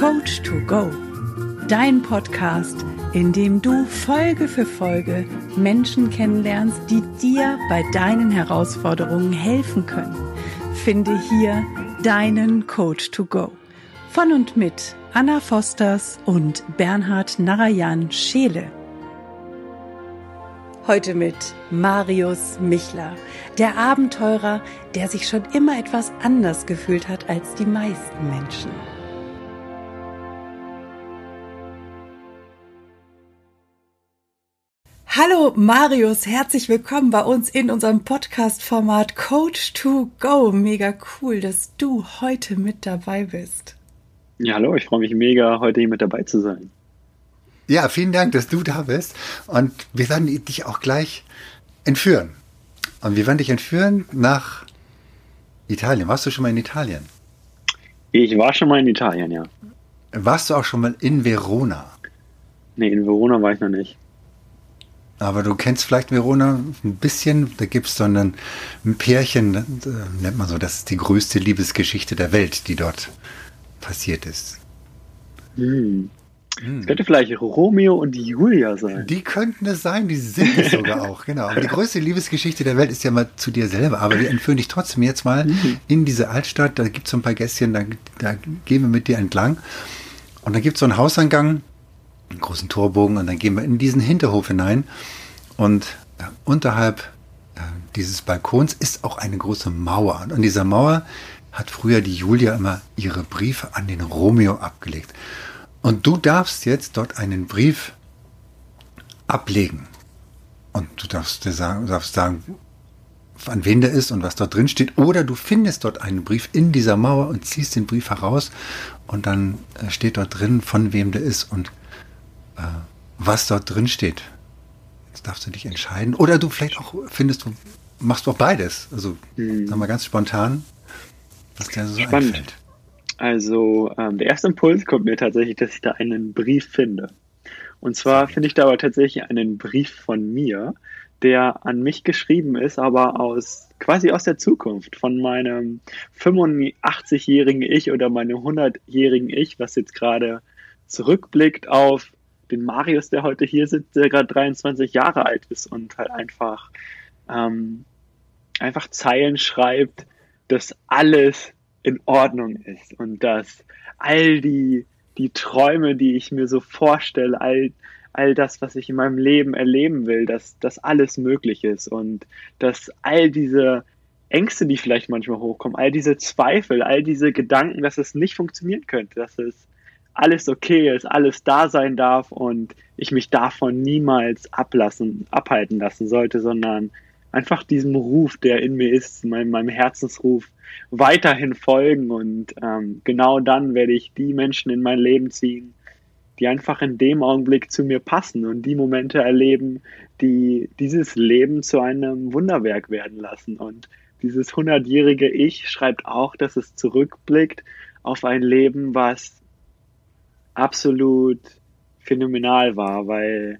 Coach to Go, dein Podcast, in dem du Folge für Folge Menschen kennenlernst, die dir bei deinen Herausforderungen helfen können. Finde hier deinen Coach to Go. Von und mit Anna Fosters und Bernhard Narayan Scheele. Heute mit Marius Michler, der Abenteurer, der sich schon immer etwas anders gefühlt hat als die meisten Menschen. Hallo Marius, herzlich willkommen bei uns in unserem Podcast-Format Coach to Go. Mega cool, dass du heute mit dabei bist. Ja, hallo, ich freue mich mega, heute hier mit dabei zu sein. Ja, vielen Dank, dass du da bist. Und wir werden dich auch gleich entführen. Und wir werden dich entführen nach Italien. Warst du schon mal in Italien? Ich war schon mal in Italien, ja. Warst du auch schon mal in Verona? Nee, in Verona war ich noch nicht. Aber du kennst vielleicht Verona ein bisschen. Da gibt es so ein, ein Pärchen, äh, nennt man so, das ist die größte Liebesgeschichte der Welt, die dort passiert ist. Hm. Es könnte vielleicht Romeo und Julia sein. Die könnten es sein, die sind es sogar auch, genau. Aber die größte Liebesgeschichte der Welt ist ja mal zu dir selber. Aber wir entführen dich trotzdem jetzt mal mhm. in diese Altstadt. Da gibt es so ein paar Gässchen, da, da, gehen wir mit dir entlang. Und da gibt es so einen Hauseingang, einen großen Torbogen, und dann gehen wir in diesen Hinterhof hinein. Und äh, unterhalb äh, dieses Balkons ist auch eine große Mauer. Und an dieser Mauer hat früher die Julia immer ihre Briefe an den Romeo abgelegt. Und du darfst jetzt dort einen Brief ablegen. Und du darfst, dir sagen, darfst sagen, an wen der ist und was dort drin steht. Oder du findest dort einen Brief in dieser Mauer und ziehst den Brief heraus und dann äh, steht dort drin, von wem der ist und was dort drin steht. Jetzt darfst du dich entscheiden. Oder du vielleicht auch findest, du machst du auch beides. Also, hm. sag mal ganz spontan, was dir so Spannend. einfällt. Also ähm, der erste Impuls kommt mir tatsächlich, dass ich da einen Brief finde. Und zwar finde ich da aber tatsächlich einen Brief von mir, der an mich geschrieben ist, aber aus quasi aus der Zukunft von meinem 85-jährigen Ich oder meinem 100-jährigen Ich, was jetzt gerade zurückblickt auf den Marius, der heute hier sitzt, der gerade 23 Jahre alt ist und halt einfach ähm, einfach Zeilen schreibt, dass alles in Ordnung ist und dass all die, die Träume, die ich mir so vorstelle, all, all das, was ich in meinem Leben erleben will, dass das alles möglich ist und dass all diese Ängste, die vielleicht manchmal hochkommen, all diese Zweifel, all diese Gedanken, dass es nicht funktionieren könnte, dass es alles okay ist, alles da sein darf und ich mich davon niemals ablassen, abhalten lassen sollte, sondern einfach diesem Ruf, der in mir ist, meinem, meinem Herzensruf, weiterhin folgen. Und ähm, genau dann werde ich die Menschen in mein Leben ziehen, die einfach in dem Augenblick zu mir passen und die Momente erleben, die dieses Leben zu einem Wunderwerk werden lassen. Und dieses hundertjährige Ich schreibt auch, dass es zurückblickt auf ein Leben, was absolut phänomenal war, weil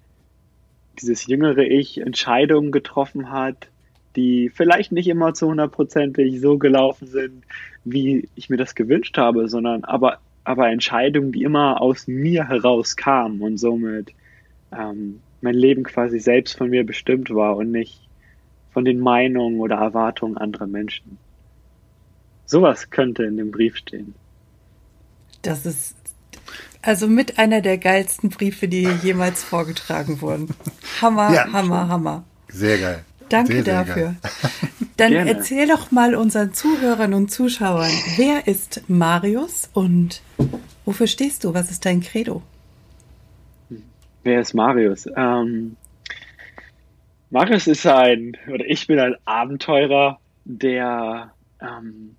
dieses jüngere Ich Entscheidungen getroffen hat, die vielleicht nicht immer zu hundertprozentig so gelaufen sind, wie ich mir das gewünscht habe, sondern aber, aber Entscheidungen, die immer aus mir heraus kamen und somit ähm, mein Leben quasi selbst von mir bestimmt war und nicht von den Meinungen oder Erwartungen anderer Menschen. Sowas könnte in dem Brief stehen. Das ist also mit einer der geilsten Briefe, die jemals vorgetragen wurden. Hammer, ja. Hammer, Hammer. Sehr geil. Danke sehr, sehr dafür. Geil. Dann Gerne. erzähl doch mal unseren Zuhörern und Zuschauern, wer ist Marius und wofür stehst du? Was ist dein Credo? Wer ist Marius? Ähm, Marius ist ein, oder ich bin ein Abenteurer, der ähm,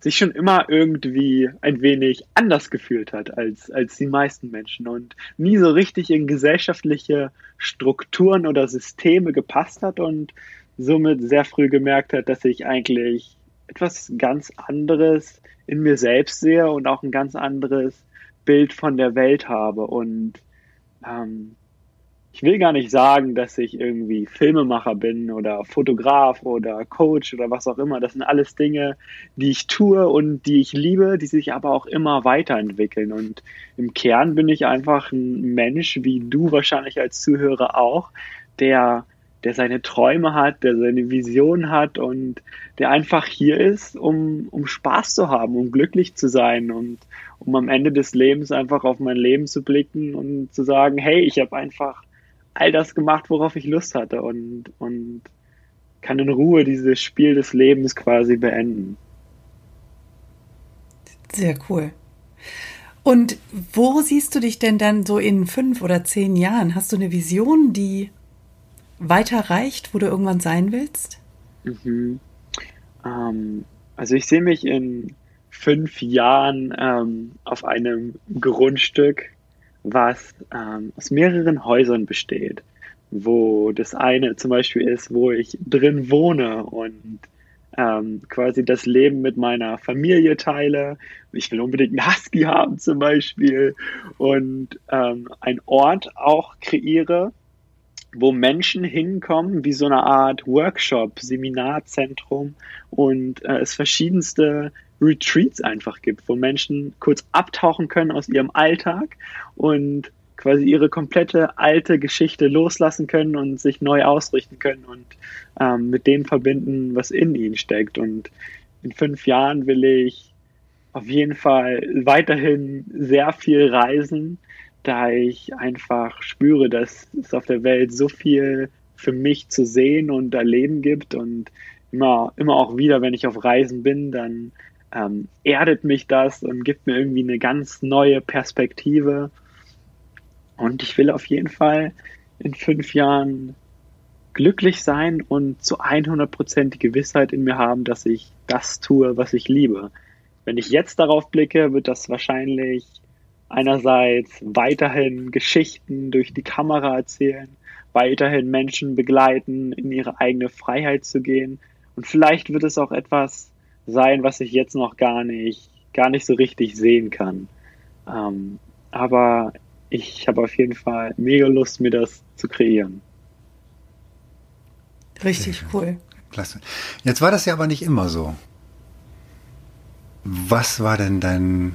sich schon immer irgendwie ein wenig anders gefühlt hat als, als die meisten Menschen und nie so richtig in gesellschaftliche Strukturen oder Systeme gepasst hat und somit sehr früh gemerkt hat, dass ich eigentlich etwas ganz anderes in mir selbst sehe und auch ein ganz anderes Bild von der Welt habe und ähm, ich will gar nicht sagen, dass ich irgendwie Filmemacher bin oder Fotograf oder Coach oder was auch immer. Das sind alles Dinge, die ich tue und die ich liebe, die sich aber auch immer weiterentwickeln. Und im Kern bin ich einfach ein Mensch, wie du wahrscheinlich als Zuhörer auch, der, der seine Träume hat, der seine Vision hat und der einfach hier ist, um, um Spaß zu haben, um glücklich zu sein und um am Ende des Lebens einfach auf mein Leben zu blicken und zu sagen, hey, ich habe einfach all das gemacht, worauf ich Lust hatte und, und kann in Ruhe dieses Spiel des Lebens quasi beenden. Sehr cool. Und wo siehst du dich denn dann so in fünf oder zehn Jahren? Hast du eine Vision, die weiter reicht, wo du irgendwann sein willst? Mhm. Ähm, also ich sehe mich in fünf Jahren ähm, auf einem Grundstück was ähm, aus mehreren Häusern besteht, wo das eine zum Beispiel ist, wo ich drin wohne und ähm, quasi das Leben mit meiner Familie teile. Ich will unbedingt einen Husky haben zum Beispiel und ähm, ein Ort auch kreiere, wo Menschen hinkommen, wie so eine Art Workshop, Seminarzentrum und äh, es verschiedenste Retreats einfach gibt, wo Menschen kurz abtauchen können aus ihrem Alltag und quasi ihre komplette alte Geschichte loslassen können und sich neu ausrichten können und ähm, mit dem verbinden, was in ihnen steckt. Und in fünf Jahren will ich auf jeden Fall weiterhin sehr viel reisen, da ich einfach spüre, dass es auf der Welt so viel für mich zu sehen und erleben gibt und immer, immer auch wieder, wenn ich auf Reisen bin, dann ähm, erdet mich das und gibt mir irgendwie eine ganz neue Perspektive. Und ich will auf jeden Fall in fünf Jahren glücklich sein und zu 100% die Gewissheit in mir haben, dass ich das tue, was ich liebe. Wenn ich jetzt darauf blicke, wird das wahrscheinlich einerseits weiterhin Geschichten durch die Kamera erzählen, weiterhin Menschen begleiten, in ihre eigene Freiheit zu gehen. Und vielleicht wird es auch etwas sein, was ich jetzt noch gar nicht, gar nicht so richtig sehen kann. Ähm, aber ich habe auf jeden Fall mega Lust, mir das zu kreieren. Richtig cool. Klasse. Jetzt war das ja aber nicht immer so. Was war denn dein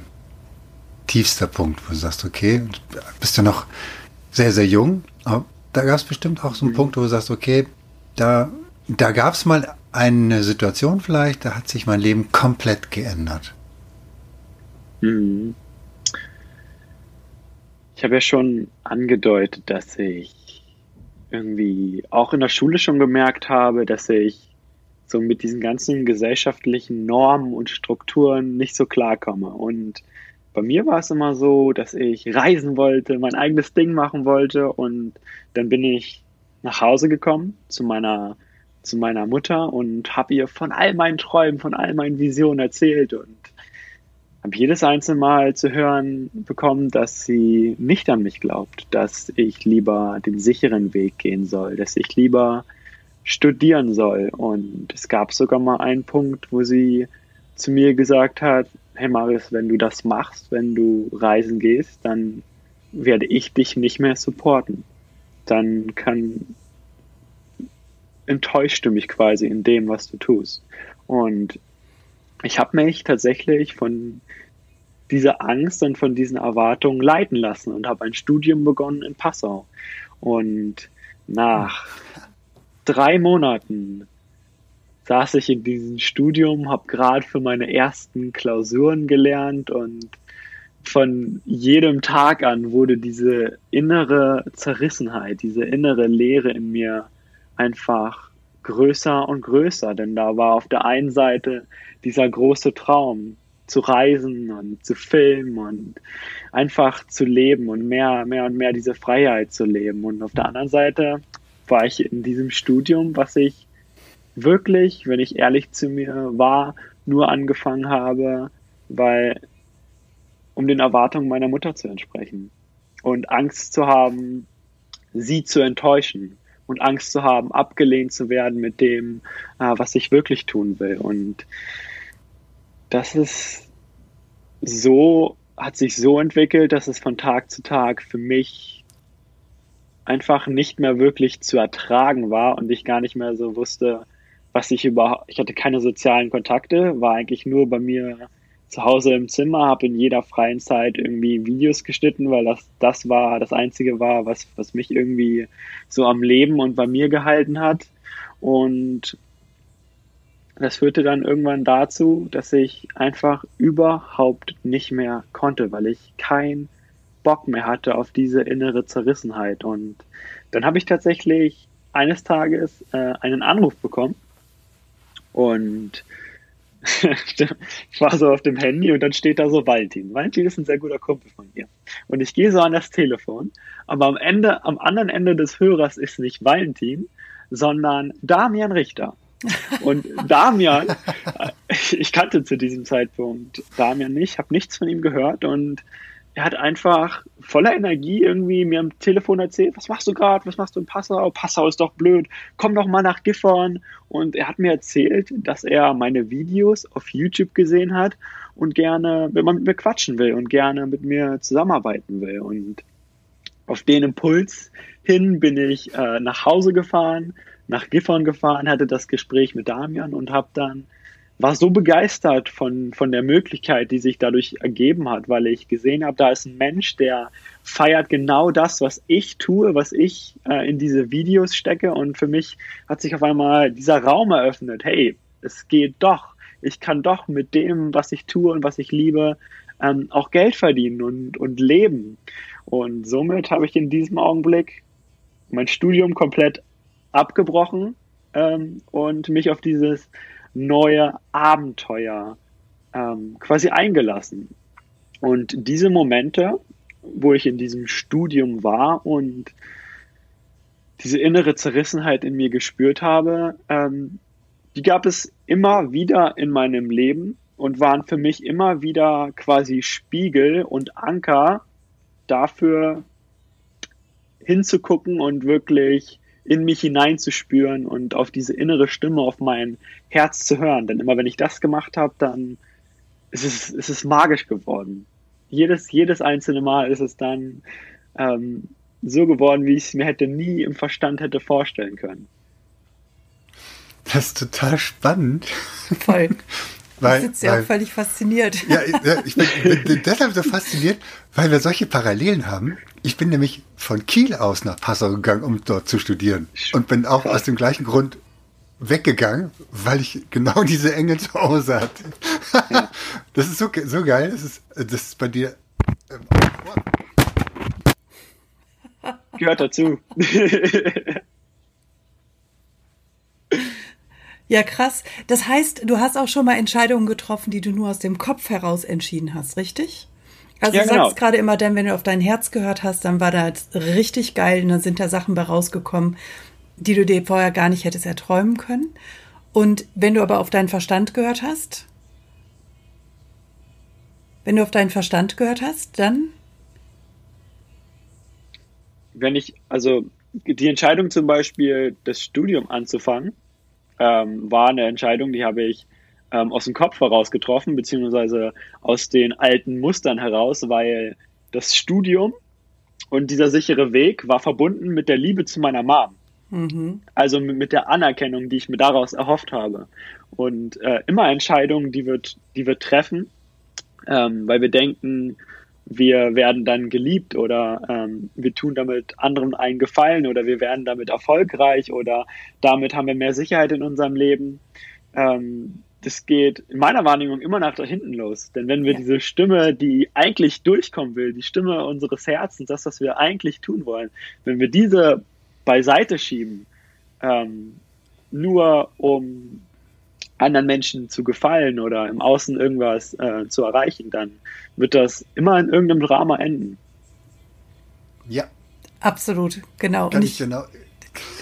tiefster Punkt, wo du sagst, okay, du bist ja noch sehr, sehr jung, aber da gab es bestimmt auch so einen mhm. Punkt, wo du sagst, okay, da, da gab es mal eine Situation vielleicht, da hat sich mein Leben komplett geändert. Mhm. Ich habe ja schon angedeutet, dass ich irgendwie auch in der Schule schon gemerkt habe, dass ich so mit diesen ganzen gesellschaftlichen Normen und Strukturen nicht so klarkomme. Und bei mir war es immer so, dass ich reisen wollte, mein eigenes Ding machen wollte und dann bin ich nach Hause gekommen zu meiner zu meiner Mutter und habe ihr von all meinen Träumen, von all meinen Visionen erzählt und habe jedes einzelne Mal zu hören bekommen, dass sie nicht an mich glaubt, dass ich lieber den sicheren Weg gehen soll, dass ich lieber studieren soll. Und es gab sogar mal einen Punkt, wo sie zu mir gesagt hat, hey Marius, wenn du das machst, wenn du reisen gehst, dann werde ich dich nicht mehr supporten. Dann kann enttäuscht du mich quasi in dem, was du tust. Und ich habe mich tatsächlich von dieser Angst und von diesen Erwartungen leiten lassen und habe ein Studium begonnen in Passau. Und nach drei Monaten saß ich in diesem Studium, habe gerade für meine ersten Klausuren gelernt und von jedem Tag an wurde diese innere Zerrissenheit, diese innere Leere in mir einfach größer und größer, denn da war auf der einen Seite dieser große Traum, zu reisen und zu filmen und einfach zu leben und mehr, mehr und mehr diese Freiheit zu leben. Und auf der anderen Seite war ich in diesem Studium, was ich wirklich, wenn ich ehrlich zu mir war, nur angefangen habe, weil, um den Erwartungen meiner Mutter zu entsprechen und Angst zu haben, sie zu enttäuschen und Angst zu haben, abgelehnt zu werden mit dem, äh, was ich wirklich tun will. Und das ist so, hat sich so entwickelt, dass es von Tag zu Tag für mich einfach nicht mehr wirklich zu ertragen war und ich gar nicht mehr so wusste, was ich überhaupt, ich hatte keine sozialen Kontakte, war eigentlich nur bei mir zu Hause im Zimmer, habe in jeder freien Zeit irgendwie Videos geschnitten, weil das das war das einzige war, was was mich irgendwie so am Leben und bei mir gehalten hat und das führte dann irgendwann dazu, dass ich einfach überhaupt nicht mehr konnte, weil ich kein Bock mehr hatte auf diese innere Zerrissenheit. Und dann habe ich tatsächlich eines Tages äh, einen Anruf bekommen und ich war so auf dem Handy und dann steht da so Valentin. Valentin ist ein sehr guter Kumpel von mir. Und ich gehe so an das Telefon, aber am Ende, am anderen Ende des Hörers ist nicht Valentin, sondern Damian Richter. Und Damian, ich kannte zu diesem Zeitpunkt Damian nicht, habe nichts von ihm gehört und er hat einfach voller Energie irgendwie mir am Telefon erzählt, was machst du gerade, was machst du in Passau? Passau ist doch blöd, komm doch mal nach Gifhorn. Und er hat mir erzählt, dass er meine Videos auf YouTube gesehen hat und gerne, wenn man mit mir quatschen will und gerne mit mir zusammenarbeiten will. Und auf den Impuls hin bin ich äh, nach Hause gefahren, nach Gifhorn gefahren, hatte das Gespräch mit Damian und habe dann war so begeistert von, von der Möglichkeit, die sich dadurch ergeben hat, weil ich gesehen habe, da ist ein Mensch, der feiert genau das, was ich tue, was ich äh, in diese Videos stecke. Und für mich hat sich auf einmal dieser Raum eröffnet. Hey, es geht doch. Ich kann doch mit dem, was ich tue und was ich liebe, ähm, auch Geld verdienen und, und leben. Und somit habe ich in diesem Augenblick mein Studium komplett abgebrochen ähm, und mich auf dieses neue Abenteuer ähm, quasi eingelassen. Und diese Momente, wo ich in diesem Studium war und diese innere Zerrissenheit in mir gespürt habe, ähm, die gab es immer wieder in meinem Leben und waren für mich immer wieder quasi Spiegel und Anker dafür hinzugucken und wirklich in mich hineinzuspüren und auf diese innere Stimme, auf mein Herz zu hören. Denn immer wenn ich das gemacht habe, dann ist es, ist es magisch geworden. Jedes, jedes einzelne Mal ist es dann ähm, so geworden, wie ich es mir hätte nie im Verstand hätte vorstellen können. Das ist total spannend. Voll. Weil, ich sitze ja auch völlig fasziniert. Ja, ich bin, bin deshalb so fasziniert, weil wir solche Parallelen haben. Ich bin nämlich von Kiel aus nach Passau gegangen, um dort zu studieren. Und bin auch aus dem gleichen Grund weggegangen, weil ich genau diese Enge zu Hause hatte. Das ist so, so geil. Das ist, das ist bei dir. Ähm, Gehört dazu. Ja, krass. Das heißt, du hast auch schon mal Entscheidungen getroffen, die du nur aus dem Kopf heraus entschieden hast, richtig? Also ja, du sagst genau. gerade immer dann, wenn du auf dein Herz gehört hast, dann war das richtig geil und dann sind da Sachen bei rausgekommen, die du dir vorher gar nicht hättest erträumen können. Und wenn du aber auf deinen Verstand gehört hast, wenn du auf deinen Verstand gehört hast, dann? Wenn ich, also die Entscheidung zum Beispiel, das Studium anzufangen, ähm, war eine Entscheidung, die habe ich ähm, aus dem Kopf heraus getroffen, beziehungsweise aus den alten Mustern heraus, weil das Studium und dieser sichere Weg war verbunden mit der Liebe zu meiner Mom. Mhm. Also mit der Anerkennung, die ich mir daraus erhofft habe. Und äh, immer Entscheidungen, die wird, die wird treffen, ähm, weil wir denken, wir werden dann geliebt oder ähm, wir tun damit anderen einen Gefallen oder wir werden damit erfolgreich oder damit haben wir mehr Sicherheit in unserem Leben. Ähm, das geht in meiner Wahrnehmung immer nach da hinten los. Denn wenn wir ja. diese Stimme, die eigentlich durchkommen will, die Stimme unseres Herzens, das, was wir eigentlich tun wollen, wenn wir diese beiseite schieben, ähm, nur um anderen Menschen zu gefallen oder im Außen irgendwas äh, zu erreichen, dann wird das immer in irgendeinem Drama enden. Ja. Absolut, genau. Kann ich, genau.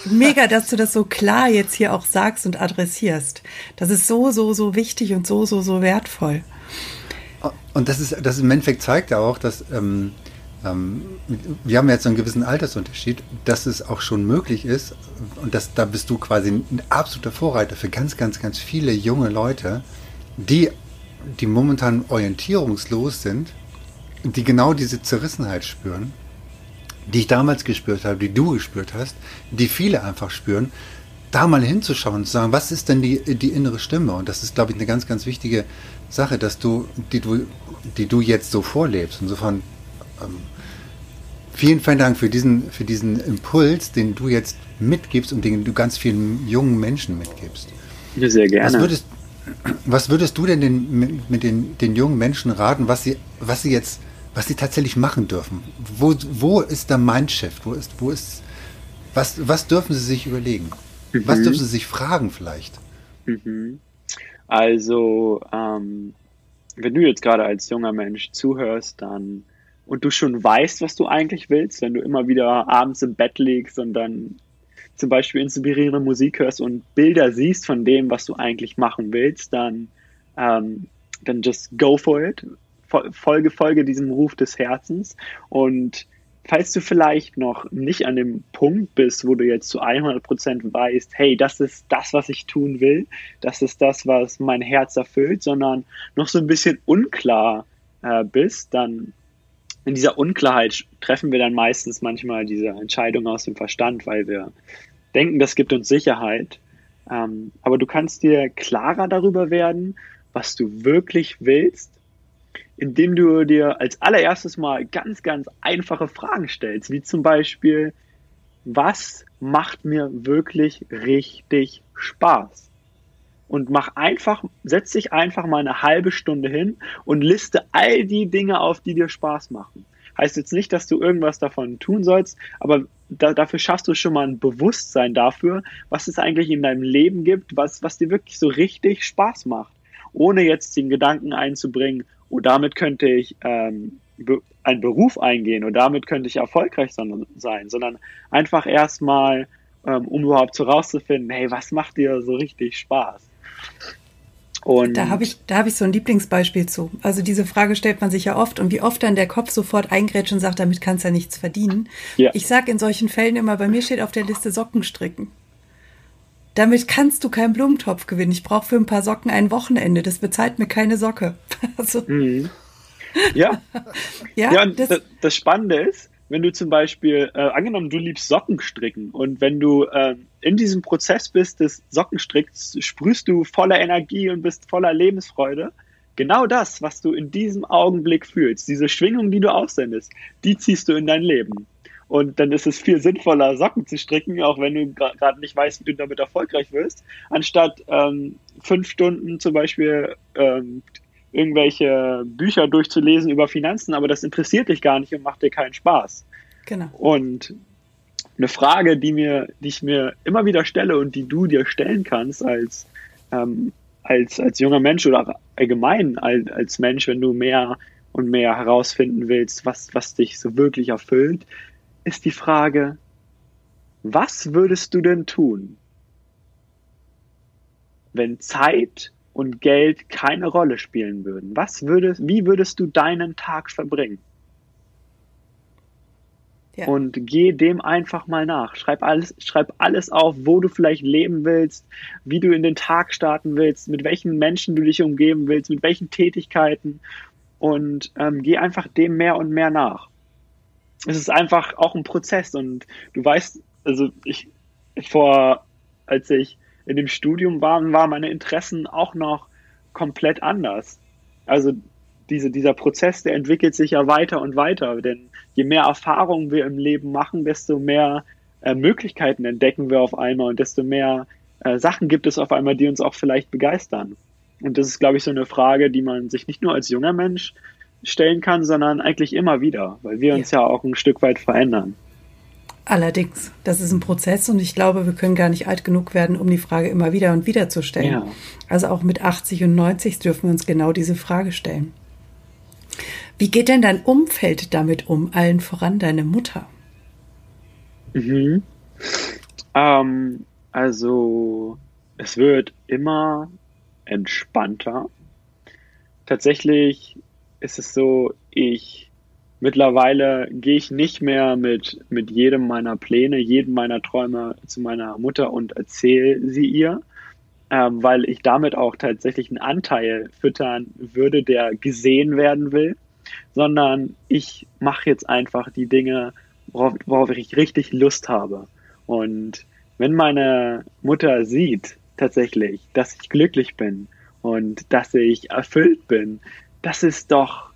Mega, dass du das so klar jetzt hier auch sagst und adressierst. Das ist so, so, so wichtig und so, so, so wertvoll. Und das ist, das im Endeffekt zeigt ja auch, dass ähm, wir haben jetzt einen gewissen Altersunterschied, dass es auch schon möglich ist, und das, da bist du quasi ein absoluter Vorreiter für ganz, ganz, ganz viele junge Leute, die, die momentan orientierungslos sind, die genau diese Zerrissenheit spüren, die ich damals gespürt habe, die du gespürt hast, die viele einfach spüren, da mal hinzuschauen und zu sagen, was ist denn die, die innere Stimme? Und das ist, glaube ich, eine ganz, ganz wichtige Sache, dass du, die du, die du jetzt so vorlebst. Insofern ähm, vielen, vielen Dank für diesen, für diesen Impuls, den du jetzt mitgibst und den du ganz vielen jungen Menschen mitgibst. Sehr gerne. Was würdest, was würdest du denn den, mit den, den jungen Menschen raten, was sie, was sie jetzt, was sie tatsächlich machen dürfen? Wo, wo ist der Mindshift? Wo ist, wo ist, was, was dürfen sie sich überlegen? Mhm. Was dürfen sie sich fragen vielleicht? Mhm. Also, ähm, wenn du jetzt gerade als junger Mensch zuhörst, dann und du schon weißt, was du eigentlich willst, wenn du immer wieder abends im Bett liegst und dann zum Beispiel inspirierende Musik hörst und Bilder siehst von dem, was du eigentlich machen willst, dann, ähm, dann just go for it. Folge, folge diesem Ruf des Herzens. Und falls du vielleicht noch nicht an dem Punkt bist, wo du jetzt zu 100 Prozent weißt, hey, das ist das, was ich tun will, das ist das, was mein Herz erfüllt, sondern noch so ein bisschen unklar äh, bist, dann in dieser Unklarheit treffen wir dann meistens manchmal diese Entscheidung aus dem Verstand, weil wir denken, das gibt uns Sicherheit. Ähm, aber du kannst dir klarer darüber werden, was du wirklich willst, indem du dir als allererstes mal ganz, ganz einfache Fragen stellst, wie zum Beispiel, was macht mir wirklich richtig Spaß? Und mach einfach, setz dich einfach mal eine halbe Stunde hin und liste all die Dinge auf, die dir Spaß machen. Heißt jetzt nicht, dass du irgendwas davon tun sollst, aber da, dafür schaffst du schon mal ein Bewusstsein dafür, was es eigentlich in deinem Leben gibt, was, was dir wirklich so richtig Spaß macht. Ohne jetzt den Gedanken einzubringen, oh, damit könnte ich ähm, be einen Beruf eingehen oder damit könnte ich erfolgreich sein, sondern einfach erstmal, ähm, um überhaupt so rauszufinden, hey, was macht dir so richtig Spaß? Und da habe ich, da habe ich so ein Lieblingsbeispiel zu. Also diese Frage stellt man sich ja oft und wie oft dann der Kopf sofort eingrätscht und sagt, damit kannst du ja nichts verdienen. Ja. Ich sage in solchen Fällen immer, bei mir steht auf der Liste Socken stricken. Damit kannst du keinen Blumentopf gewinnen. Ich brauche für ein paar Socken ein Wochenende. Das bezahlt mir keine Socke. Also. Mhm. Ja. ja, ja und das, das Spannende ist, wenn du zum Beispiel, äh, angenommen, du liebst Sockenstricken und wenn du äh, in diesem Prozess bist des Sockenstricks, sprühst du voller Energie und bist voller Lebensfreude. Genau das, was du in diesem Augenblick fühlst, diese Schwingung, die du aussendest, die ziehst du in dein Leben. Und dann ist es viel sinnvoller, Socken zu stricken, auch wenn du gerade nicht weißt, wie du damit erfolgreich wirst, anstatt ähm, fünf Stunden zum Beispiel ähm, irgendwelche Bücher durchzulesen über Finanzen, aber das interessiert dich gar nicht und macht dir keinen Spaß. Genau. Und eine Frage, die mir, die ich mir immer wieder stelle und die du dir stellen kannst als, ähm, als, als junger Mensch oder allgemein als, als Mensch, wenn du mehr und mehr herausfinden willst, was, was dich so wirklich erfüllt, ist die Frage, was würdest du denn tun, wenn Zeit und Geld keine Rolle spielen würden, was würdest, wie würdest du deinen Tag verbringen? Ja. Und geh dem einfach mal nach. Schreib alles, schreib alles auf, wo du vielleicht leben willst, wie du in den Tag starten willst, mit welchen Menschen du dich umgeben willst, mit welchen Tätigkeiten und ähm, geh einfach dem mehr und mehr nach. Es ist einfach auch ein Prozess und du weißt, also ich, ich vor, als ich in dem Studium waren, waren meine Interessen auch noch komplett anders. Also diese, dieser Prozess, der entwickelt sich ja weiter und weiter, denn je mehr Erfahrungen wir im Leben machen, desto mehr äh, Möglichkeiten entdecken wir auf einmal und desto mehr äh, Sachen gibt es auf einmal, die uns auch vielleicht begeistern. Und das ist, glaube ich, so eine Frage, die man sich nicht nur als junger Mensch stellen kann, sondern eigentlich immer wieder, weil wir uns ja, ja auch ein Stück weit verändern. Allerdings, das ist ein Prozess und ich glaube, wir können gar nicht alt genug werden, um die Frage immer wieder und wieder zu stellen. Ja. Also auch mit 80 und 90 dürfen wir uns genau diese Frage stellen. Wie geht denn dein Umfeld damit um, allen voran deine Mutter? Mhm. Ähm, also es wird immer entspannter. Tatsächlich ist es so, ich Mittlerweile gehe ich nicht mehr mit, mit jedem meiner Pläne, jedem meiner Träume zu meiner Mutter und erzähle sie ihr, ähm, weil ich damit auch tatsächlich einen Anteil füttern würde, der gesehen werden will, sondern ich mache jetzt einfach die Dinge, worauf, worauf ich richtig Lust habe. Und wenn meine Mutter sieht tatsächlich, dass ich glücklich bin und dass ich erfüllt bin, das ist doch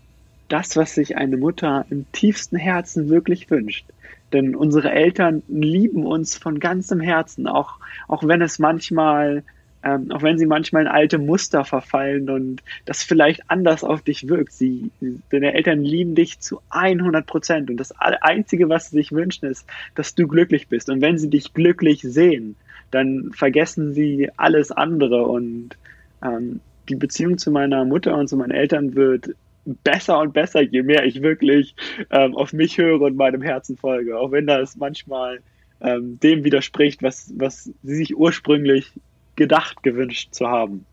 das, was sich eine Mutter im tiefsten Herzen wirklich wünscht. Denn unsere Eltern lieben uns von ganzem Herzen, auch, auch wenn es manchmal, ähm, auch wenn sie manchmal in alte Muster verfallen und das vielleicht anders auf dich wirkt. Sie, deine Eltern lieben dich zu 100 Prozent und das Einzige, was sie sich wünschen, ist, dass du glücklich bist. Und wenn sie dich glücklich sehen, dann vergessen sie alles andere und ähm, die Beziehung zu meiner Mutter und zu meinen Eltern wird besser und besser, je mehr ich wirklich ähm, auf mich höre und meinem Herzen folge. Auch wenn das manchmal ähm, dem widerspricht, was, was sie sich ursprünglich gedacht, gewünscht zu haben.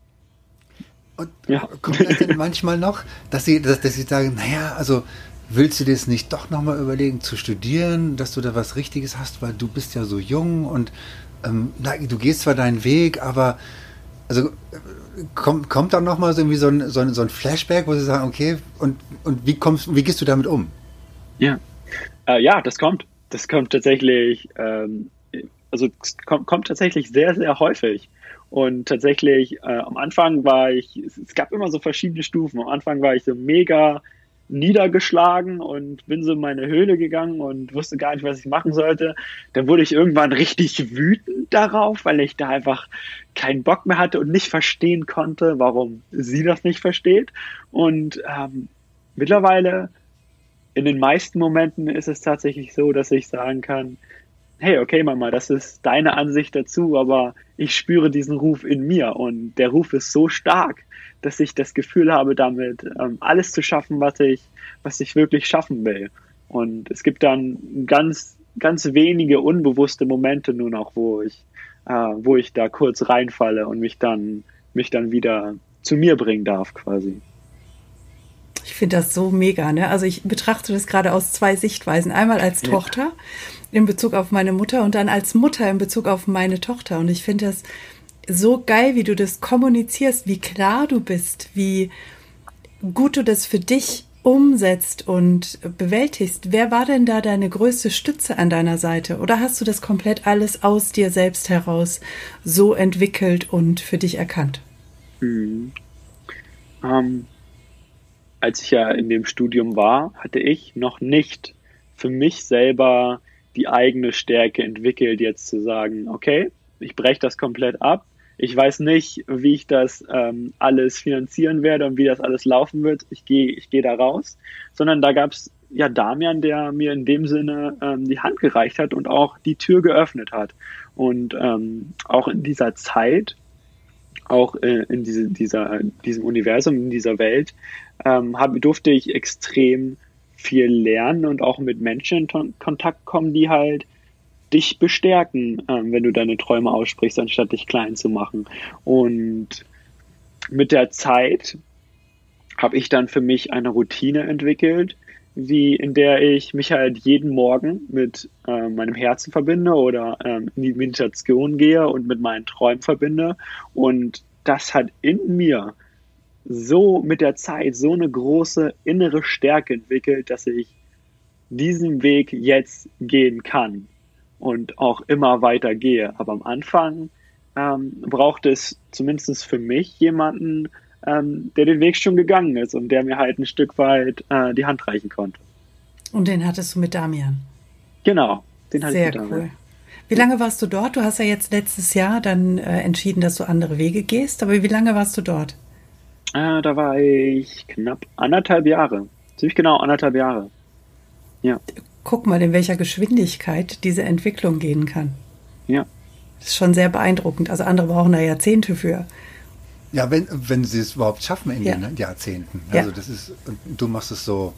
Und ja. kommt das denn manchmal noch, dass sie, dass, dass sie sagen, naja, also willst du dir das nicht doch nochmal überlegen zu studieren, dass du da was Richtiges hast, weil du bist ja so jung und ähm, na, du gehst zwar deinen Weg, aber also kommt, kommt dann nochmal so, irgendwie so ein, so, ein, so ein Flashback, wo sie sagen, okay, und, und wie kommst wie gehst du damit um? Ja. Äh, ja, das kommt. Das kommt tatsächlich, ähm, also kommt, kommt tatsächlich sehr, sehr häufig. Und tatsächlich, äh, am Anfang war ich, es, es, gab immer so verschiedene Stufen. Am Anfang war ich so mega niedergeschlagen und bin so in meine Höhle gegangen und wusste gar nicht, was ich machen sollte. Dann wurde ich irgendwann richtig wütend darauf, weil ich da einfach keinen Bock mehr hatte und nicht verstehen konnte, warum sie das nicht versteht. Und ähm, mittlerweile, in den meisten Momenten ist es tatsächlich so, dass ich sagen kann, hey, okay, Mama, das ist deine Ansicht dazu, aber ich spüre diesen Ruf in mir und der Ruf ist so stark, dass ich das Gefühl habe, damit ähm, alles zu schaffen, was ich, was ich wirklich schaffen will. Und es gibt dann ganz, ganz wenige unbewusste Momente nur noch, wo ich, äh, wo ich da kurz reinfalle und mich dann, mich dann wieder zu mir bringen darf, quasi. Ich finde das so mega, ne? Also ich betrachte das gerade aus zwei Sichtweisen. Einmal als ja. Tochter in Bezug auf meine Mutter und dann als Mutter in Bezug auf meine Tochter. Und ich finde das so geil, wie du das kommunizierst, wie klar du bist, wie gut du das für dich umsetzt und bewältigst. Wer war denn da deine größte Stütze an deiner Seite? Oder hast du das komplett alles aus dir selbst heraus so entwickelt und für dich erkannt? Hm. Ähm, als ich ja in dem Studium war, hatte ich noch nicht für mich selber die eigene Stärke entwickelt, jetzt zu sagen, okay, ich breche das komplett ab ich weiß nicht, wie ich das ähm, alles finanzieren werde und wie das alles laufen wird. Ich gehe ich gehe da raus, sondern da gab es ja Damian, der mir in dem Sinne ähm, die Hand gereicht hat und auch die Tür geöffnet hat. Und ähm, auch in dieser Zeit, auch äh, in diese, dieser, diesem Universum, in dieser Welt, ähm, hab, durfte ich extrem viel lernen und auch mit Menschen in Kontakt kommen, die halt dich bestärken, ähm, wenn du deine Träume aussprichst, anstatt dich klein zu machen. Und mit der Zeit habe ich dann für mich eine Routine entwickelt, wie in der ich mich halt jeden Morgen mit äh, meinem Herzen verbinde oder ähm, in die Meditation gehe und mit meinen Träumen verbinde. Und das hat in mir so mit der Zeit so eine große innere Stärke entwickelt, dass ich diesen Weg jetzt gehen kann und auch immer weiter gehe. Aber am Anfang ähm, braucht es zumindest für mich jemanden, ähm, der den Weg schon gegangen ist und der mir halt ein Stück weit äh, die Hand reichen konnte. Und den hattest du mit Damian? Genau, den hatte Sehr ich mit Damian. cool. Wie lange warst du dort? Du hast ja jetzt letztes Jahr dann äh, entschieden, dass du andere Wege gehst, aber wie lange warst du dort? Äh, da war ich knapp anderthalb Jahre. Ziemlich genau anderthalb Jahre. Ja guck mal, in welcher Geschwindigkeit diese Entwicklung gehen kann. Ja. Das ist schon sehr beeindruckend. Also andere brauchen da Jahrzehnte für. Ja, wenn, wenn sie es überhaupt schaffen in ja. den Jahrzehnten. Also ja. das ist, du machst es so,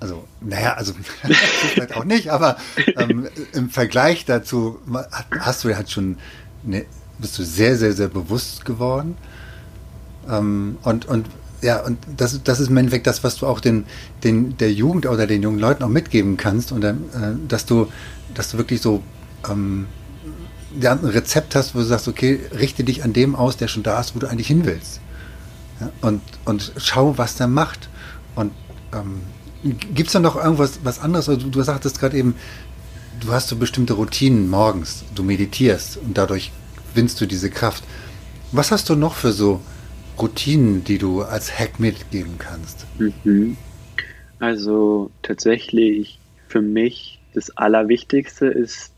also, naja, also vielleicht auch nicht, aber ähm, im Vergleich dazu hast du ja halt schon, eine, bist du sehr, sehr, sehr bewusst geworden. Ähm, und, und ja, und das, das ist im Endeffekt das, was du auch den, den, der Jugend oder den jungen Leuten auch mitgeben kannst. Und äh, dass du, dass du wirklich so ähm, ja, ein Rezept hast, wo du sagst, okay, richte dich an dem aus, der schon da ist, wo du eigentlich hin willst. Ja, und, und schau, was der macht. Und ähm, Gibt es da noch irgendwas was anderes? Also, du sagtest gerade eben, du hast so bestimmte Routinen morgens, du meditierst und dadurch gewinnst du diese Kraft. Was hast du noch für so Routinen, die du als Hack mitgeben kannst? Mhm. Also tatsächlich für mich das Allerwichtigste ist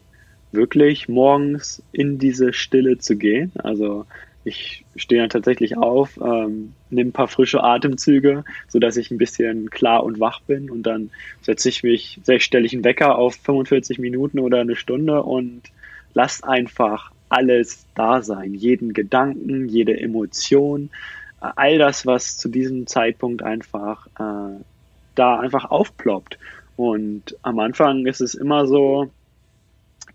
wirklich morgens in diese Stille zu gehen. Also ich stehe dann tatsächlich auf, ähm, nehme ein paar frische Atemzüge, so dass ich ein bisschen klar und wach bin und dann setze ich mich, stelle ich einen Wecker auf 45 Minuten oder eine Stunde und lasse einfach alles da sein, jeden Gedanken, jede Emotion, all das, was zu diesem Zeitpunkt einfach äh, da einfach aufploppt. Und am Anfang ist es immer so,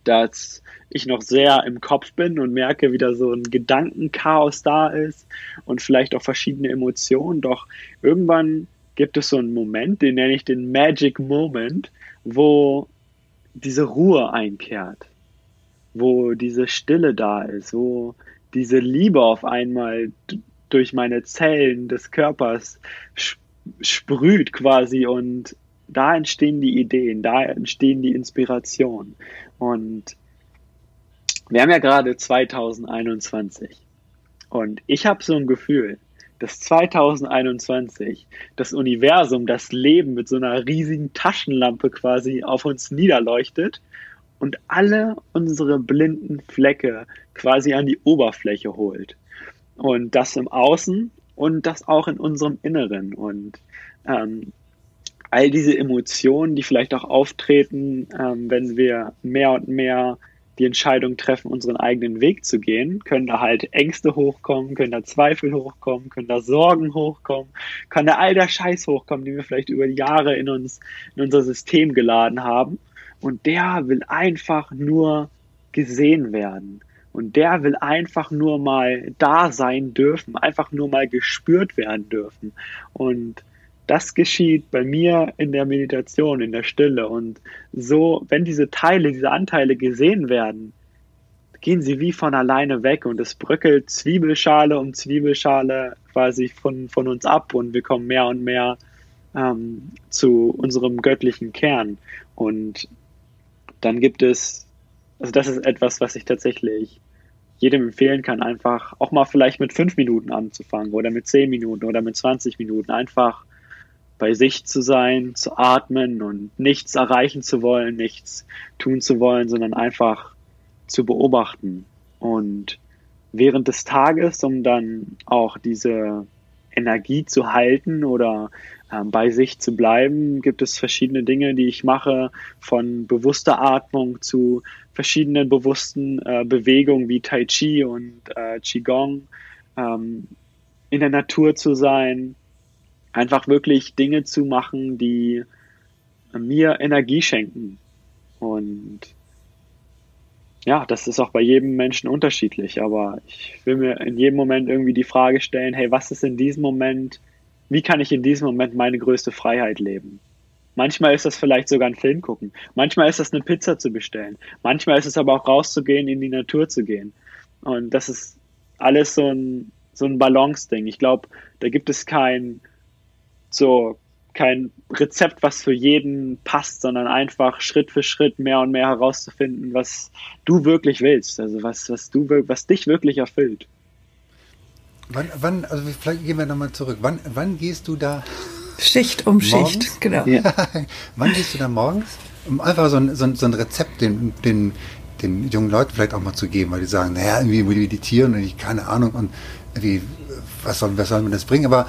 dass ich noch sehr im Kopf bin und merke, wie da so ein Gedankenchaos da ist und vielleicht auch verschiedene Emotionen. Doch irgendwann gibt es so einen Moment, den nenne ich den Magic Moment, wo diese Ruhe einkehrt, wo diese Stille da ist, wo diese Liebe auf einmal durch meine Zellen des Körpers sprüht quasi und da entstehen die Ideen, da entstehen die Inspirationen. Und wir haben ja gerade 2021 und ich habe so ein Gefühl, dass 2021 das Universum, das Leben mit so einer riesigen Taschenlampe quasi auf uns niederleuchtet und alle unsere blinden Flecke quasi an die Oberfläche holt. Und das im Außen und das auch in unserem Inneren. Und ähm, all diese Emotionen, die vielleicht auch auftreten, ähm, wenn wir mehr und mehr die Entscheidung treffen, unseren eigenen Weg zu gehen, können da halt Ängste hochkommen, können da Zweifel hochkommen, können da Sorgen hochkommen, kann da all der Scheiß hochkommen, den wir vielleicht über die Jahre in uns, in unser System geladen haben. Und der will einfach nur gesehen werden. Und der will einfach nur mal da sein dürfen, einfach nur mal gespürt werden dürfen. Und das geschieht bei mir in der Meditation, in der Stille. Und so, wenn diese Teile, diese Anteile gesehen werden, gehen sie wie von alleine weg und es bröckelt Zwiebelschale um Zwiebelschale quasi von, von uns ab und wir kommen mehr und mehr ähm, zu unserem göttlichen Kern. Und dann gibt es, also das ist etwas, was ich tatsächlich jedem empfehlen kann, einfach auch mal vielleicht mit fünf Minuten anzufangen oder mit zehn Minuten oder mit 20 Minuten einfach bei sich zu sein, zu atmen und nichts erreichen zu wollen, nichts tun zu wollen, sondern einfach zu beobachten. Und während des Tages, um dann auch diese Energie zu halten oder äh, bei sich zu bleiben, gibt es verschiedene Dinge, die ich mache, von bewusster Atmung zu verschiedenen bewussten äh, Bewegungen wie Tai Chi und äh, Qigong, ähm, in der Natur zu sein, einfach wirklich Dinge zu machen, die mir Energie schenken. Und ja, das ist auch bei jedem Menschen unterschiedlich, aber ich will mir in jedem Moment irgendwie die Frage stellen, hey, was ist in diesem Moment, wie kann ich in diesem Moment meine größte Freiheit leben? Manchmal ist das vielleicht sogar ein Film gucken. Manchmal ist das eine Pizza zu bestellen. Manchmal ist es aber auch rauszugehen, in die Natur zu gehen. Und das ist alles so ein, so ein Balance-Ding. Ich glaube, da gibt es kein, so kein Rezept, was für jeden passt, sondern einfach Schritt für Schritt mehr und mehr herauszufinden, was du wirklich willst, also was, was du, was dich wirklich erfüllt. Wann, wann also vielleicht gehen wir nochmal zurück. Wann, wann gehst du da? Schicht um morgens? Schicht, genau. Ja. wann gehst du da morgens? Um einfach so ein, so ein, so ein Rezept den, den, den jungen Leuten vielleicht auch mal zu geben, weil die sagen, naja, irgendwie meditieren und ich keine Ahnung und irgendwie, was soll, was soll mir das bringen? Aber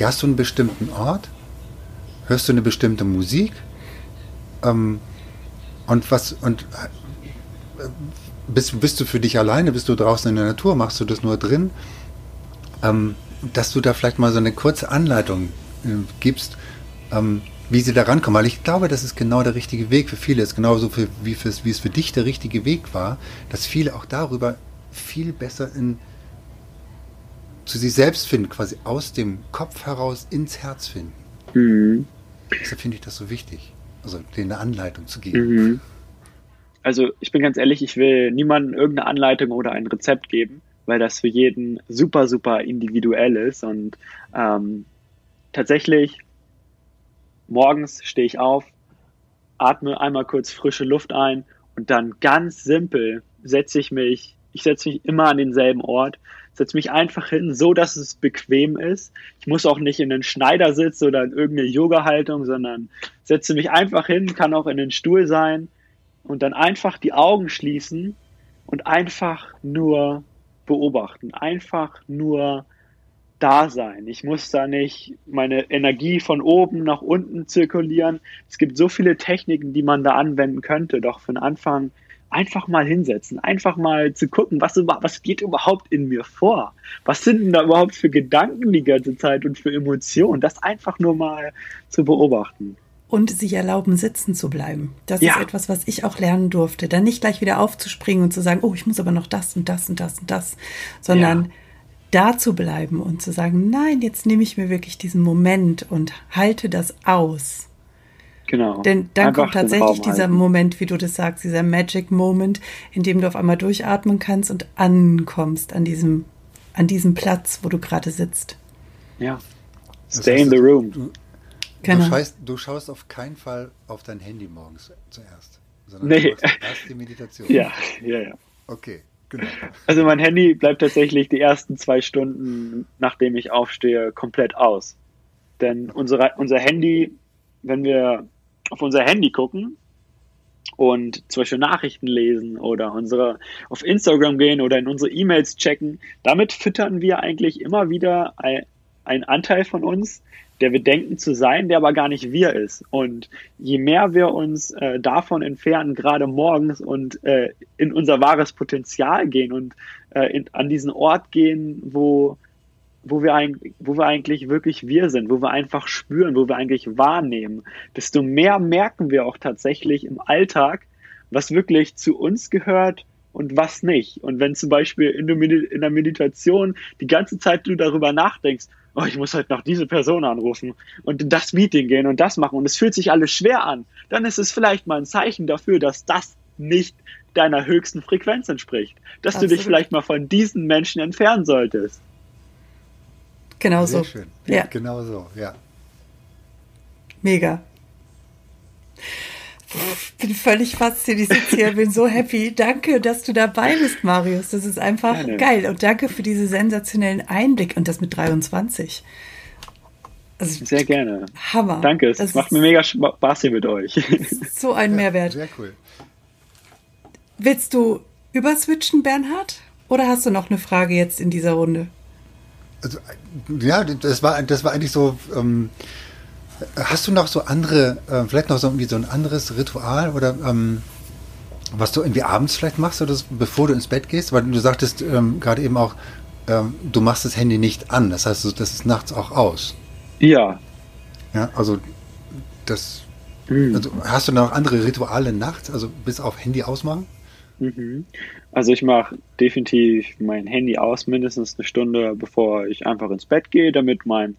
Hast du einen bestimmten Ort? Hörst du eine bestimmte Musik? Ähm, und was und äh, bist, bist du für dich alleine? Bist du draußen in der Natur? Machst du das nur drin? Ähm, dass du da vielleicht mal so eine kurze Anleitung äh, gibst, ähm, wie sie da rankommen. Weil ich glaube, das ist genau der richtige Weg für viele. Es ist genauso für, wie, wie es für dich der richtige Weg war, dass viele auch darüber viel besser in zu sich selbst finden, quasi aus dem Kopf heraus ins Herz finden. Mhm. Deshalb finde ich das so wichtig, also denen eine Anleitung zu geben. Mhm. Also ich bin ganz ehrlich, ich will niemandem irgendeine Anleitung oder ein Rezept geben, weil das für jeden super, super individuell ist und ähm, tatsächlich morgens stehe ich auf, atme einmal kurz frische Luft ein und dann ganz simpel setze ich mich, ich setze mich immer an denselben Ort, setze mich einfach hin, so dass es bequem ist. Ich muss auch nicht in einen Schneidersitz oder in irgendeine Yoga-Haltung, sondern setze mich einfach hin, kann auch in den Stuhl sein und dann einfach die Augen schließen und einfach nur beobachten, einfach nur da sein. Ich muss da nicht meine Energie von oben nach unten zirkulieren. Es gibt so viele Techniken, die man da anwenden könnte, doch von Anfang einfach mal hinsetzen, einfach mal zu gucken, was, was geht überhaupt in mir vor? Was sind denn da überhaupt für Gedanken die ganze Zeit und für Emotionen? Das einfach nur mal zu beobachten und sich erlauben, sitzen zu bleiben. Das ja. ist etwas, was ich auch lernen durfte. Dann nicht gleich wieder aufzuspringen und zu sagen, oh, ich muss aber noch das und das und das und das, sondern ja. da zu bleiben und zu sagen, nein, jetzt nehme ich mir wirklich diesen Moment und halte das aus. Genau. Denn dann Einfach kommt tatsächlich dieser. Moment, wie du das sagst, dieser Magic Moment, in dem du auf einmal durchatmen kannst und ankommst an diesem, an diesem Platz, wo du gerade sitzt. Ja. Stay in the room. Du, Genau. Du, schaust, du schaust auf keinen Fall auf dein Handy morgens zuerst, sondern nee. erst die Meditation. Ja, ja, ja. Okay, genau. Also mein Handy bleibt tatsächlich die ersten zwei Stunden, nachdem ich aufstehe, komplett aus. Denn unsere, unser Handy, wenn wir auf unser Handy gucken und zum Beispiel Nachrichten lesen oder unsere auf Instagram gehen oder in unsere E-Mails checken, damit füttern wir eigentlich immer wieder einen Anteil von uns, der wir denken zu sein, der aber gar nicht wir ist. Und je mehr wir uns äh, davon entfernen, gerade morgens und äh, in unser wahres Potenzial gehen und äh, in, an diesen Ort gehen, wo, wo, wir eigentlich, wo wir eigentlich wirklich wir sind, wo wir einfach spüren, wo wir eigentlich wahrnehmen, desto mehr merken wir auch tatsächlich im Alltag, was wirklich zu uns gehört und was nicht. Und wenn zum Beispiel in der Meditation die ganze Zeit du darüber nachdenkst, oh, ich muss halt noch diese Person anrufen und in das Meeting gehen und das machen und es fühlt sich alles schwer an, dann ist es vielleicht mal ein Zeichen dafür, dass das nicht deiner höchsten Frequenz entspricht. Dass Absolut. du dich vielleicht mal von diesen Menschen entfernen solltest. Genau Sehr so. Schön. Ja. Genau so, ja. Mega. Ich bin völlig fasziniert. Ich sitze hier, bin so happy. Danke, dass du dabei bist, Marius. Das ist einfach Gerne. geil. Und danke für diese sensationellen Einblick und das mit 23. Also, Sehr gerne. Hammer. Danke, es das macht mir mega Spaß hier mit euch. So ein Mehrwert. Sehr cool. Willst du überswitchen, Bernhard? Oder hast du noch eine Frage jetzt in dieser Runde? Also, ja, das war, das war eigentlich so. Ähm, Hast du noch so andere, äh, vielleicht noch so, irgendwie so ein anderes Ritual oder ähm, was du irgendwie abends vielleicht machst oder bevor du ins Bett gehst? Weil du sagtest ähm, gerade eben auch, ähm, du machst das Handy nicht an. Das heißt, das ist nachts auch aus. Ja. Ja, also das. Mhm. Also hast du noch andere Rituale nachts, also bis auf Handy ausmachen? Mhm. Also ich mache definitiv mein Handy aus, mindestens eine Stunde, bevor ich einfach ins Bett gehe, damit mein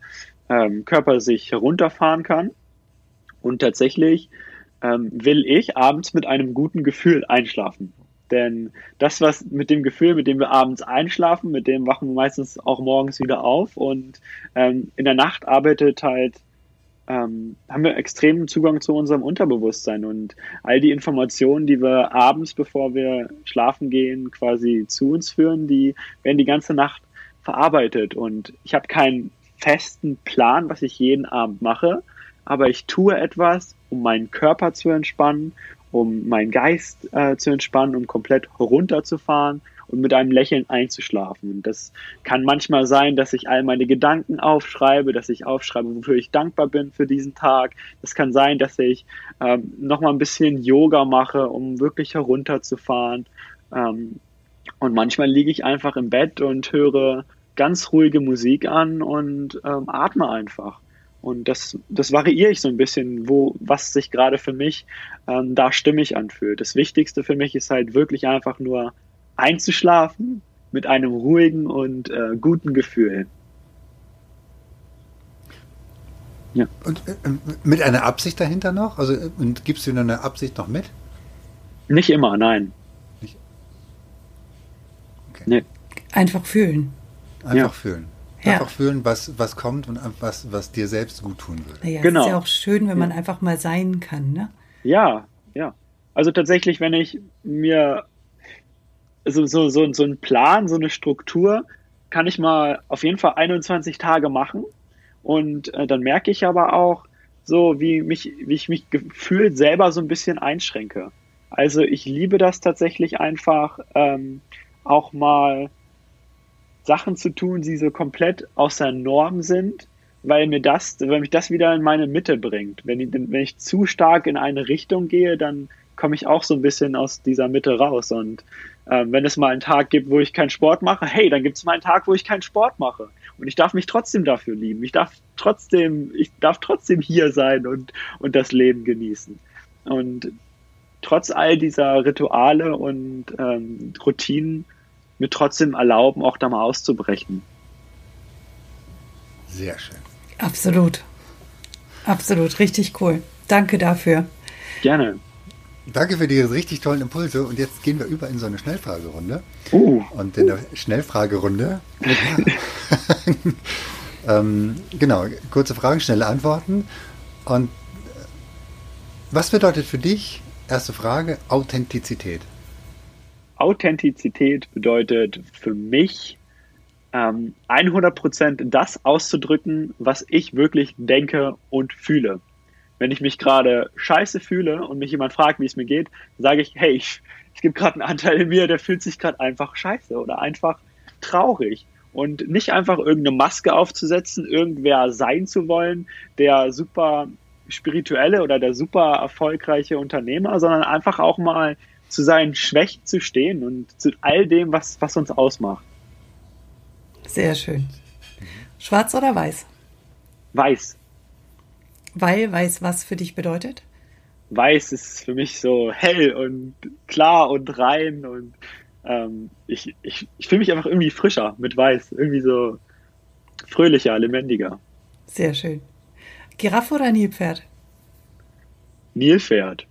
ähm, Körper sich herunterfahren kann. Und tatsächlich ähm, will ich abends mit einem guten Gefühl einschlafen. Denn das, was mit dem Gefühl, mit dem wir abends einschlafen, mit dem wachen wir meistens auch morgens wieder auf. Und ähm, in der Nacht arbeitet halt, ähm, haben wir extremen Zugang zu unserem Unterbewusstsein und all die Informationen, die wir abends, bevor wir schlafen gehen, quasi zu uns führen, die werden die ganze Nacht verarbeitet. Und ich habe keinen festen Plan, was ich jeden Abend mache, aber ich tue etwas, um meinen Körper zu entspannen, um meinen Geist äh, zu entspannen, um komplett runterzufahren und mit einem Lächeln einzuschlafen. Und das kann manchmal sein, dass ich all meine Gedanken aufschreibe, dass ich aufschreibe, wofür ich dankbar bin für diesen Tag. Das kann sein, dass ich ähm, nochmal ein bisschen Yoga mache, um wirklich herunterzufahren. Ähm, und manchmal liege ich einfach im Bett und höre ganz ruhige Musik an und ähm, atme einfach. Und das, das variiere ich so ein bisschen, wo, was sich gerade für mich ähm, da stimmig anfühlt. Das Wichtigste für mich ist halt wirklich einfach nur einzuschlafen mit einem ruhigen und äh, guten Gefühl. Ja. Und äh, mit einer Absicht dahinter noch? Also und gibst du eine Absicht noch mit? Nicht immer, nein. Nicht? Okay. Nee. Einfach fühlen. Einfach ja. fühlen. Ja. Einfach fühlen, was, was kommt und was, was dir selbst gut tun würde. Naja, genau. es ist ja auch schön, wenn man einfach mal sein kann, ne? Ja, ja. Also tatsächlich, wenn ich mir so, so, so, so einen Plan, so eine Struktur, kann ich mal auf jeden Fall 21 Tage machen. Und äh, dann merke ich aber auch, so wie mich, wie ich mich gefühlt selber so ein bisschen einschränke. Also ich liebe das tatsächlich einfach, ähm, auch mal Sachen zu tun, die so komplett aus der Norm sind, weil mir das, weil mich das wieder in meine Mitte bringt. Wenn ich, wenn ich zu stark in eine Richtung gehe, dann komme ich auch so ein bisschen aus dieser Mitte raus. Und ähm, wenn es mal einen Tag gibt, wo ich keinen Sport mache, hey, dann gibt es mal einen Tag, wo ich keinen Sport mache. Und ich darf mich trotzdem dafür lieben. Ich darf trotzdem, ich darf trotzdem hier sein und, und das Leben genießen. Und trotz all dieser Rituale und ähm, Routinen mir trotzdem erlauben, auch da mal auszubrechen. Sehr schön. Absolut. Absolut, richtig cool. Danke dafür. Gerne. Danke für die richtig tollen Impulse. Und jetzt gehen wir über in so eine Schnellfragerunde. Uh. Und in der Schnellfragerunde. ähm, genau, kurze Fragen, schnelle Antworten. Und äh, was bedeutet für dich, erste Frage, Authentizität? Authentizität bedeutet für mich ähm, 100% das auszudrücken, was ich wirklich denke und fühle. Wenn ich mich gerade scheiße fühle und mich jemand fragt, wie es mir geht, sage ich, hey, ich, es gibt gerade einen Anteil in mir, der fühlt sich gerade einfach scheiße oder einfach traurig. Und nicht einfach irgendeine Maske aufzusetzen, irgendwer sein zu wollen, der super spirituelle oder der super erfolgreiche Unternehmer, sondern einfach auch mal zu seinen Schwächen zu stehen und zu all dem, was, was uns ausmacht. Sehr schön. Schwarz oder weiß? Weiß. Weil weiß was für dich bedeutet? Weiß ist für mich so hell und klar und rein und ähm, ich, ich, ich fühle mich einfach irgendwie frischer mit Weiß. Irgendwie so fröhlicher, lebendiger. Sehr schön. Giraffe oder Nilpferd? Nilpferd.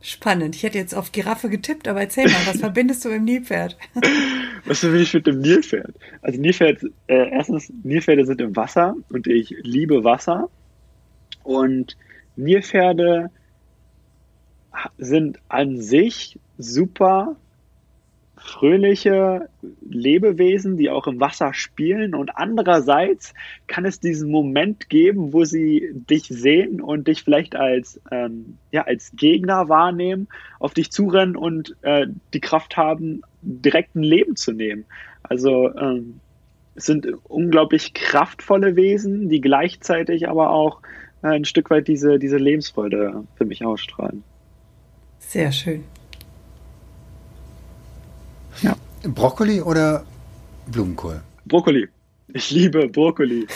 Spannend. Ich hätte jetzt auf Giraffe getippt, aber erzähl mal, was verbindest du mit dem Nilpferd? was verbinde ich mit dem Nilpferd? Also Nilpferd, äh, erstens, Nilpferde sind im Wasser und ich liebe Wasser. Und Nilpferde sind an sich super fröhliche Lebewesen, die auch im Wasser spielen. Und andererseits kann es diesen Moment geben, wo sie dich sehen und dich vielleicht als, ähm, ja, als Gegner wahrnehmen, auf dich zurennen und äh, die Kraft haben, direkt ein Leben zu nehmen. Also ähm, es sind unglaublich kraftvolle Wesen, die gleichzeitig aber auch ein Stück weit diese, diese Lebensfreude für mich ausstrahlen. Sehr schön. Ja. Brokkoli oder Blumenkohl? Brokkoli. Ich liebe Brokkoli.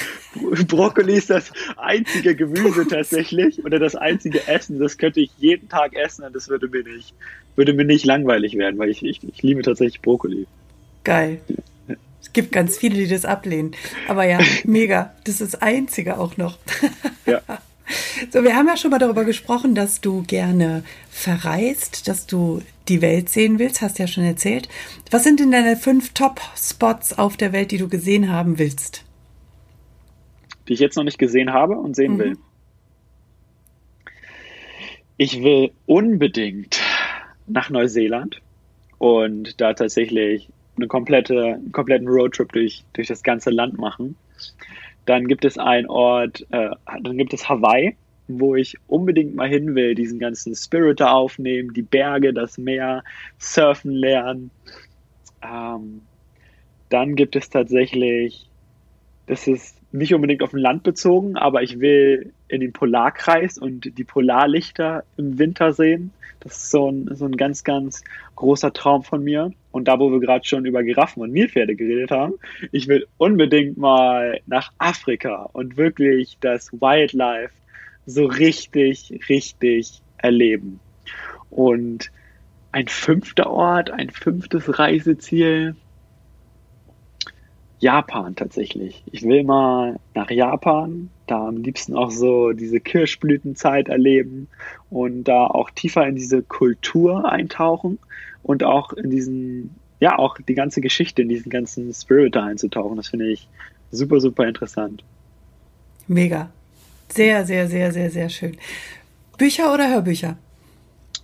Brokkoli ist das einzige Gemüse tatsächlich oder das einzige Essen, das könnte ich jeden Tag essen und das würde mir nicht, würde mir nicht langweilig werden, weil ich, ich, ich liebe tatsächlich Brokkoli. Geil. Es gibt ganz viele, die das ablehnen. Aber ja, mega. Das ist das Einzige auch noch. Ja. So, wir haben ja schon mal darüber gesprochen, dass du gerne verreist, dass du die Welt sehen willst, hast ja schon erzählt. Was sind denn deine fünf Top-Spots auf der Welt, die du gesehen haben willst? Die ich jetzt noch nicht gesehen habe und sehen mhm. will. Ich will unbedingt nach Neuseeland und da tatsächlich eine komplette, einen kompletten Roadtrip durch, durch das ganze Land machen. Dann gibt es einen Ort, äh, dann gibt es Hawaii, wo ich unbedingt mal hin will, diesen ganzen Spirit da aufnehmen, die Berge, das Meer, surfen lernen. Ähm, dann gibt es tatsächlich, das ist nicht unbedingt auf ein Land bezogen, aber ich will in den Polarkreis und die Polarlichter im Winter sehen. Das ist so ein, so ein ganz, ganz großer Traum von mir. Und da, wo wir gerade schon über Giraffen und Nilpferde geredet haben, ich will unbedingt mal nach Afrika und wirklich das Wildlife so richtig, richtig erleben. Und ein fünfter Ort, ein fünftes Reiseziel, Japan tatsächlich. Ich will mal nach Japan, da am liebsten auch so diese Kirschblütenzeit erleben und da auch tiefer in diese Kultur eintauchen und auch in diesen, ja, auch die ganze Geschichte, in diesen ganzen Spirit da einzutauchen. Das finde ich super, super interessant. Mega. Sehr, sehr, sehr, sehr, sehr schön. Bücher oder Hörbücher?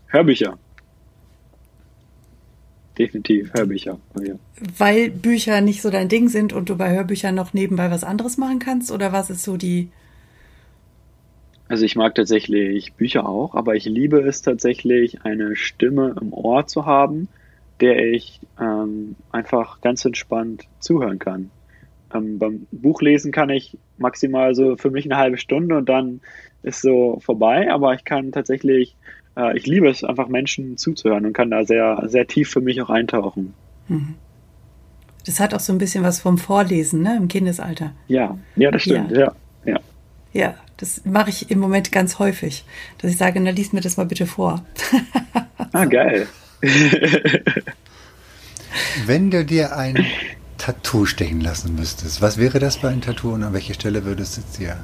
Hörbücher. Definitiv Hörbücher. Ja. Weil Bücher nicht so dein Ding sind und du bei Hörbüchern noch nebenbei was anderes machen kannst? Oder was ist so die. Also ich mag tatsächlich Bücher auch, aber ich liebe es tatsächlich, eine Stimme im Ohr zu haben, der ich ähm, einfach ganz entspannt zuhören kann. Ähm, beim Buchlesen kann ich maximal so für mich eine halbe Stunde und dann ist so vorbei, aber ich kann tatsächlich, äh, ich liebe es einfach Menschen zuzuhören und kann da sehr, sehr tief für mich auch eintauchen. Mhm. Das hat auch so ein bisschen was vom Vorlesen, ne, im Kindesalter. Ja, ja, das stimmt, ja. Ja, ja. ja das mache ich im Moment ganz häufig, dass ich sage, na, lies mir das mal bitte vor. ah, geil. Wenn du dir ein Tattoo stechen lassen müsstest, was wäre das für ein Tattoo und an welche Stelle würdest du es dir?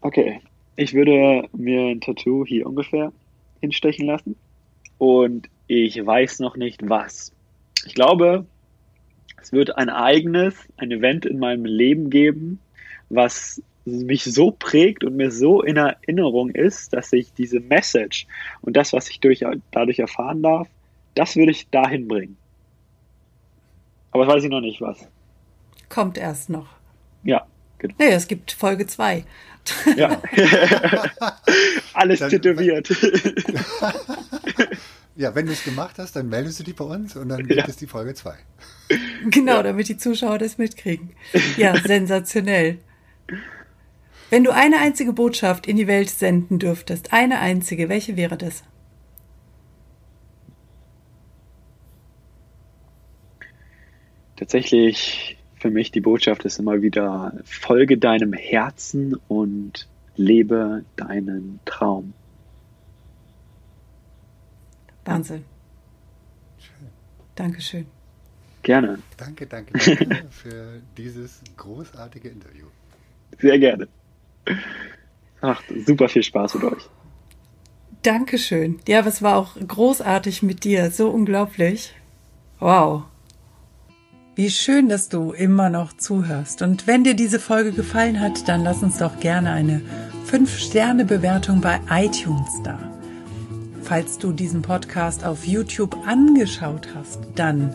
Okay, ich würde mir ein Tattoo hier ungefähr hinstechen lassen und ich weiß noch nicht was. Ich glaube, es wird ein eigenes, ein Event in meinem Leben geben, was mich so prägt und mir so in Erinnerung ist, dass ich diese Message und das, was ich durch, dadurch erfahren darf, das würde ich dahin bringen. Aber das weiß ich noch nicht, was. Kommt erst noch. Ja, genau. Naja, es gibt Folge 2. Ja. Alles dann, tätowiert. ja, wenn du es gemacht hast, dann meldest du dich bei uns und dann gibt ja. es die Folge 2. Genau, ja. damit die Zuschauer das mitkriegen. Ja, sensationell. Wenn du eine einzige Botschaft in die Welt senden dürftest, eine einzige, welche wäre das? Tatsächlich für mich die Botschaft ist immer wieder, folge deinem Herzen und lebe deinen Traum. Wahnsinn. Schön. Dankeschön. Gerne. Danke, danke, danke für dieses großartige Interview. Sehr gerne. Ach, super viel Spaß mit euch. Dankeschön. Ja, es war auch großartig mit dir. So unglaublich. Wow. Wie schön, dass du immer noch zuhörst. Und wenn dir diese Folge gefallen hat, dann lass uns doch gerne eine 5-Sterne-Bewertung bei iTunes da. Falls du diesen Podcast auf YouTube angeschaut hast, dann